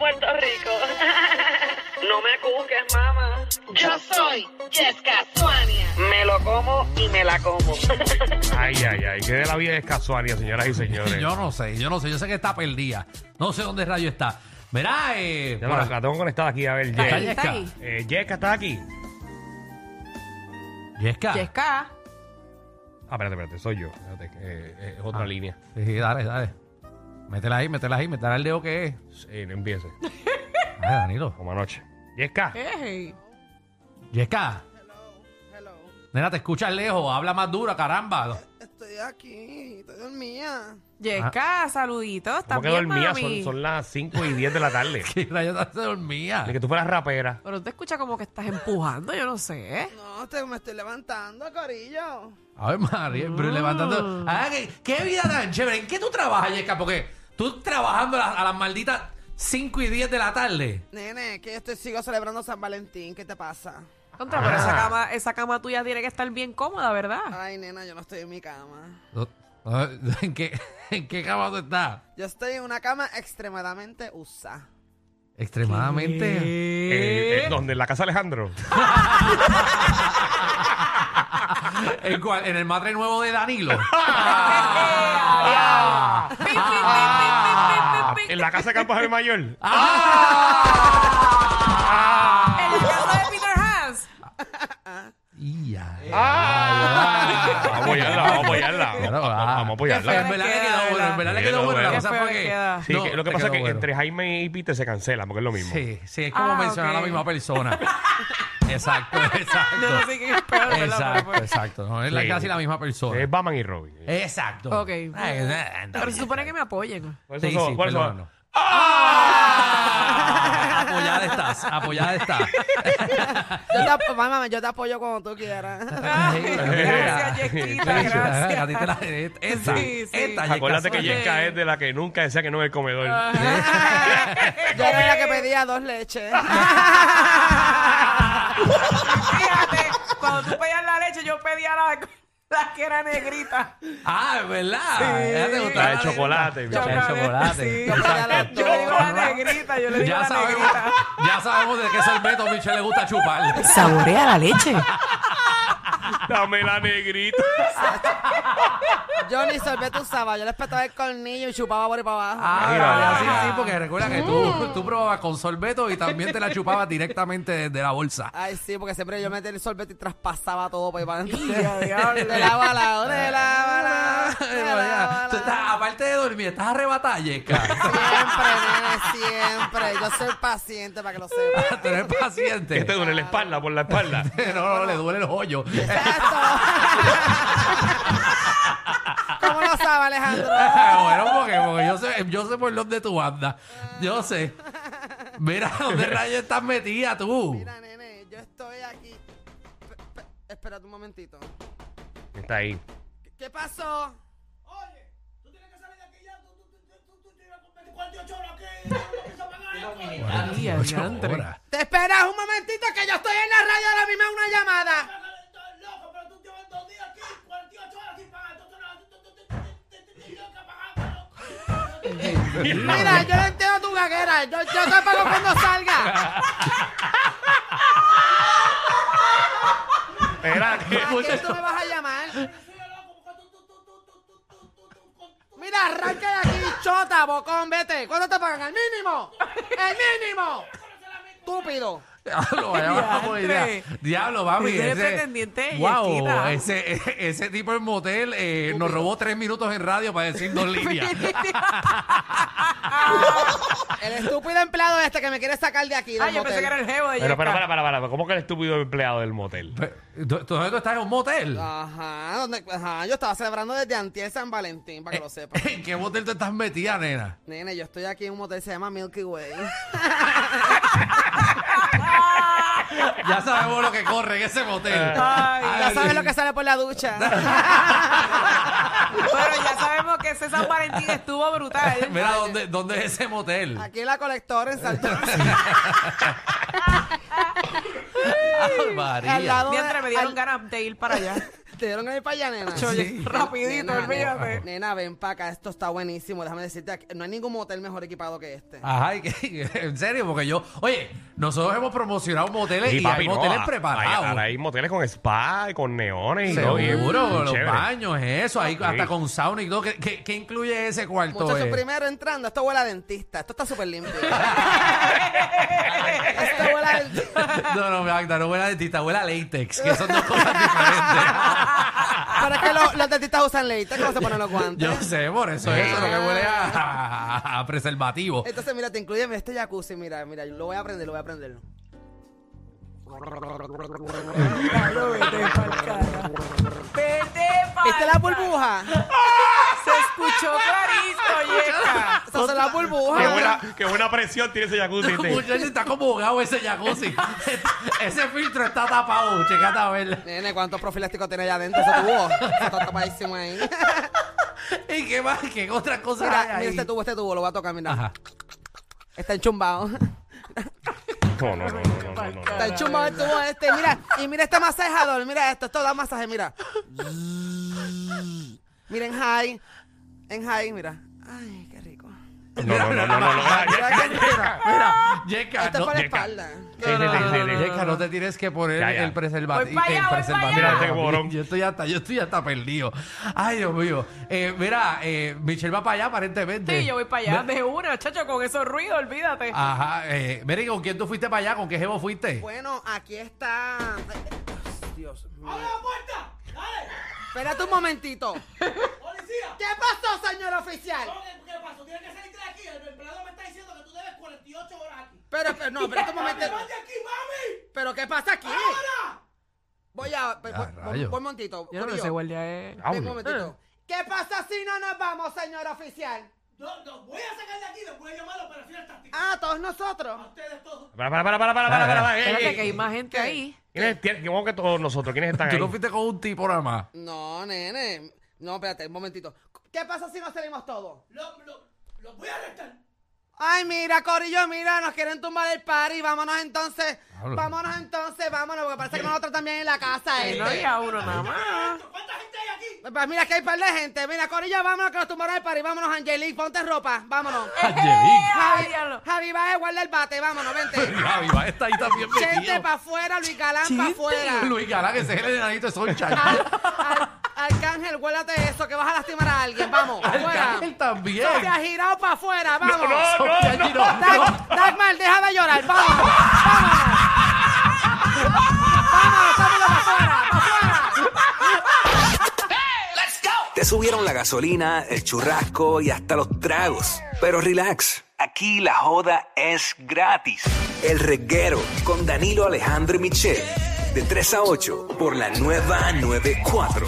Puerto Rico. no me cuques, mamá. Yo soy Jessica Suania. Me lo como y me la como. Ay, ay, ay. Que de la vida es casualia, señoras y señores. Yo no sé, yo no sé, yo sé que está perdida. No sé dónde rayo está. Verá, eh. Ya por la, tengo conectada aquí, a ver, Está Jess. Yesca. ahí? Eh, Jessica, ¿estás aquí? Yesca. Yesca. Ah, espérate, espérate, soy yo. Espérate, que, eh, es otra Ah. línea. Sí, dale, dale. Métela ahí, métela ahí, métela el dedo que es. Sí, no empiece. Ay, Danilo. Como anoche. Jessica. Hey. Yesca. Nena, te escuchas lejos, habla más dura, caramba. Estoy aquí, estoy dormida. Yesca, saludito. ¿Estás ¿Cómo que bien, dormía? mami? Son, son las 5 y 10 de la tarde. ¿Qué rayos se dormía? Ni que tú fueras rapera. Pero te escucha como que estás empujando, yo no sé. No, te- me estoy levantando, corillo. A ver, María, pero levantando. Ah, ¿qué, qué vida tan chévere. ¿En qué tú trabajas, Yesca? Porque tú trabajando a las, a las malditas 5 y 10 de la tarde. Nene, que yo estoy, sigo celebrando San Valentín, ¿qué te pasa? Contra, pero esa cama, esa cama tuya tiene que estar bien cómoda, ¿verdad? Ay, nena, yo no estoy en mi cama. ¿En qué, ¿En qué cama tú estás? Yo estoy en una cama extremadamente usada. Extremadamente. Eh, eh, ¿Dónde? ¿En la casa de Alejandro? ¿En, cuál? ¿En el madre nuevo de Danilo? Ah. ¿En la casa de Campos del Mayor? ¡Ah! En la casa de Peter Hans. Ya. Vamos a apoyarla, vamos a apoyarla. Claro, Vamos, vamos a apoyarla. En verdad le quedó bueno, en verdad le quedó bueno. La cosa fue que. queda. Sí, no, que lo que pasa es que bueno. entre Jaime y Peter se cancelan, porque es lo mismo. Sí, sí, es como Ah, mencionar a la misma persona. Exacto, exacto. No, no sé es. Exacto, pues, exacto. No, es la- Sí. casi la misma persona. Es Batman y Robin. Exacto. Ok. Ay, Pero se supone que me apoyen. Por eso Sí, son- sí, por eso- perdónanos. ¡Ah! Apoyada estás, apoyada estás. Yo te, ap- mamá, yo te apoyo cuando tú quieras. Gracias, Yesquita, gracias. A ti te la, esta, Sí, sí. esta, Yesca Acuérdate que Sonia. Jessica es de la que nunca decía que no en el comedor. Ah. Yo era la que pedía dos leches. Fíjate, cuando tú pedías la leche, yo pedía la, la que era negrita. Ah, es verdad. Ella te gustaba La de la chocolate. La de Chocolate, sí. Yo Yo le digo la negrita, yo le digo Ya la sabemos, negrita. ya sabemos de qué sorbeto a Michelle le gusta chupar. Saborea la leche. Dame la negrita. Yo ni sorbete usaba, yo le espetaba el cornillo y chupaba por ahí para abajo. Ah, Mira, vale, mira. sí, sí, porque recuerda que tú, tú probabas con sorbeto y también te la chupabas directamente desde la bolsa. Ay, sí, porque siempre yo metía el sorbete y traspasaba todo por ahí para adentro. De lado a lado, de lado a lado, de lado a Tú estás, aparte de dormir, estás arrebatada, Yesca. Siempre, nene, siempre. Yo soy paciente para que lo sepas. Tú eres paciente. ¿Qué te duele la espalda por la espalda? No, no, le duele el hoyo. Exacto. ¿Cómo lo sabe, Alejandro? bueno, porque, porque yo, sé, yo sé por dónde tú andas. Yo sé. Mira, ¿dónde rayos estás metida tú? Mira, nene, yo estoy aquí. Pe- pe- espérate un momentito. Está ahí. ¿Qué- ¿Qué pasó? Ay, Ocho adiantre. horas. Te esperas un momentito que yo estoy Mira, yo no entiendo tu gaguera. Yo, yo te pago cuando salga. Espera, que- ¿A quién tú me vas a llamar? Mira, arranca de aquí, chota. Bocón, vete. ¿Cuánto te pagan? ¡El mínimo! ¡El mínimo! Estúpido. Diablo, vaya idea. Diantre. Diablo, mami. Ese pretendiente wow, Yesquita. ese, ese tipo en motel eh, nos robó tres minutos en radio para decir dos líneas. El estúpido empleado este que me quiere sacar de aquí. Del Ay, yo pensé que era el jevo de Pero, pero, Yesca. para, para, para. ¿Cómo que el estúpido empleado del motel? ¿Tú, tú, tú estás en un motel? Ajá, donde, ajá, yo estaba celebrando desde antier San Valentín, para que lo sepas. ¿En qué motel te estás metida, nena? Nene, yo estoy aquí en un motel que se llama Milky Way. Ya sabemos lo que corre en ese motel. Ay, ya sabes lo que sale por la ducha. Pero ya sabemos que ese San Valentín estuvo brutal. Mira, ¿dónde, ¿dónde es ese motel? Aquí en la colectora en. Ay, María. Al lado de- Mientras me dieron al- ganas de ir para allá. ¿Te dieron ir para allá, nena? Oye, rapidito, Nena, olvídate. Nena, nena, ven para acá, esto está buenísimo. Déjame decirte, aquí- no hay ningún motel mejor equipado que este. Ajá, ¿y qué? en serio, porque yo, oye, nosotros hemos promocionado moteles y, papi, hay no, moteles a- preparados. hay- Ahora hay moteles con spa y con neones y todo. y es Seguro, los chévere. baños, eso, ahí Sí. hasta con sauna y todo. ¿Qué, qué, qué incluye ese cuarto? Muchachos, eh? primero entrando, esto huele a dentista. Esto está súper limpio. esto huele a dentista. No, no, Magda, no huele a dentista, huele a latex, que son dos cosas diferentes. Pero es que los, los dentistas usan leite, ¿cómo se ponen los guantes? Yo sé, por eso es eso, lo que huele a, a- a preservativo. Entonces, mira, te incluye mira, este jacuzzi, mira, mira, lo voy a aprender, lo voy a aprender. Vete pa'l ¿Viste la burbuja? Se escuchó clarito, Son las Qué buena, qué buena presión tiene ese jacuzzi. este. Muchacho, está como ahogado ese jacuzzi. ese filtro está tapado, checate a ver. Nene, ¿cuántos profilácticos tiene allá adentro ese tubo? Eso está tapadísimo ahí. ¿Y qué más? ¿Qué otras cosas Mira, hay mira ahí? este tubo, este tubo, lo voy a tocar, mira. Ajá. Está enchumbado. No, no, no, no, no, no, no. Está enchumbado el tubo este. Mira, y mira este masajador, mira esto, esto da masaje, mira. Mira en high. En high, mira. Ay, qué rico. No, no, no, no, no, no. Mira, Yeka, Esto es no, para la espalda. Sí, sí, sí, sí, sí. Yeka, no te tienes que poner Ya, ya. el preservativo. Voy pa' allá, el voy pa' preservativo. allá. Mira, este borón. Yo estoy hasta, yo estoy hasta perdido. Ay, Dios mío. Eh, mira, eh, Michelle va para allá aparentemente. Sí, yo voy para allá de una, chacho, con esos ruidos, olvídate. Ajá. Eh, mira, ¿y ¿con quién tú fuiste para allá? ¿Con qué jevo fuiste? Bueno, aquí está. Dios mío. ¡Abre la puerta! ¡Dale! Espérate un momentito. ¡Policía! ¿Qué pasó, señor oficial? ¿Qué pasó? Tienes que salirte de aquí. El empleado me está diciendo que tú debes 48 horas aquí. Pero, pero, no, espérate un momento. ¡Vaya aquí, mami! ¿Pero qué pasa aquí? ¡Ahora! Voy a. Voy, voy, rayos. voy un momentito. Yo no guardia es... Ven un momentito. ¿Qué pasa si no nos vamos, señor oficial? No, no, voy a sacar de aquí. Les voy a llamar a la operación táctica. Ah, todos nosotros. A ustedes todos. Para, para, para, para, para, para, para, Espérate que hay más gente ahí. ¿Quiénes tienen- ¿Cómo que todos nosotros? ¿Quiénes están Tú ahí? no fuiste con un tipo nada más. No, nene. No, espérate, un momentito. ¿Qué pasa si nos salimos todos? Lo, lo, los voy a arrestar. Ay, mira, Corillo, mira, nos quieren tumbar el party. Vámonos entonces. Hablo. Vámonos entonces, vámonos, porque parece que nosotros también en la casa. Que no este. había uno nada más. ¿Cuánta gente hay aquí? Pues mira que hay par de gente. Mira, Corillo, vámonos que nos tumbaron el party. Vámonos, Angelique, ponte ropa. Vámonos. Angelique. ¡Ay, Javi! Javi, va a guardar el bate. Vámonos, vente. Javi, va, está ahí también Chente metido. para afuera, Luis Galán para afuera. Luis Galán, ese es el enanito de. Al- al- Arcángel, guárdate eso, que vas a lastimar a alguien. Vamos, afuera. Arcángel también. Sofía, girado para afuera, vamos. No, no, Sofía no. Girón, no. Dag- Dagmar, deja de llorar, vámonos. Vámonos. Vámonos, vámonos para afuera, para afuera. Te subieron la gasolina, el churrasco y hasta los tragos. Pero relax, aquí la joda es gratis. El reguero con Danilo Alejandro y Michel. De 3 a 8 por la nueva 94.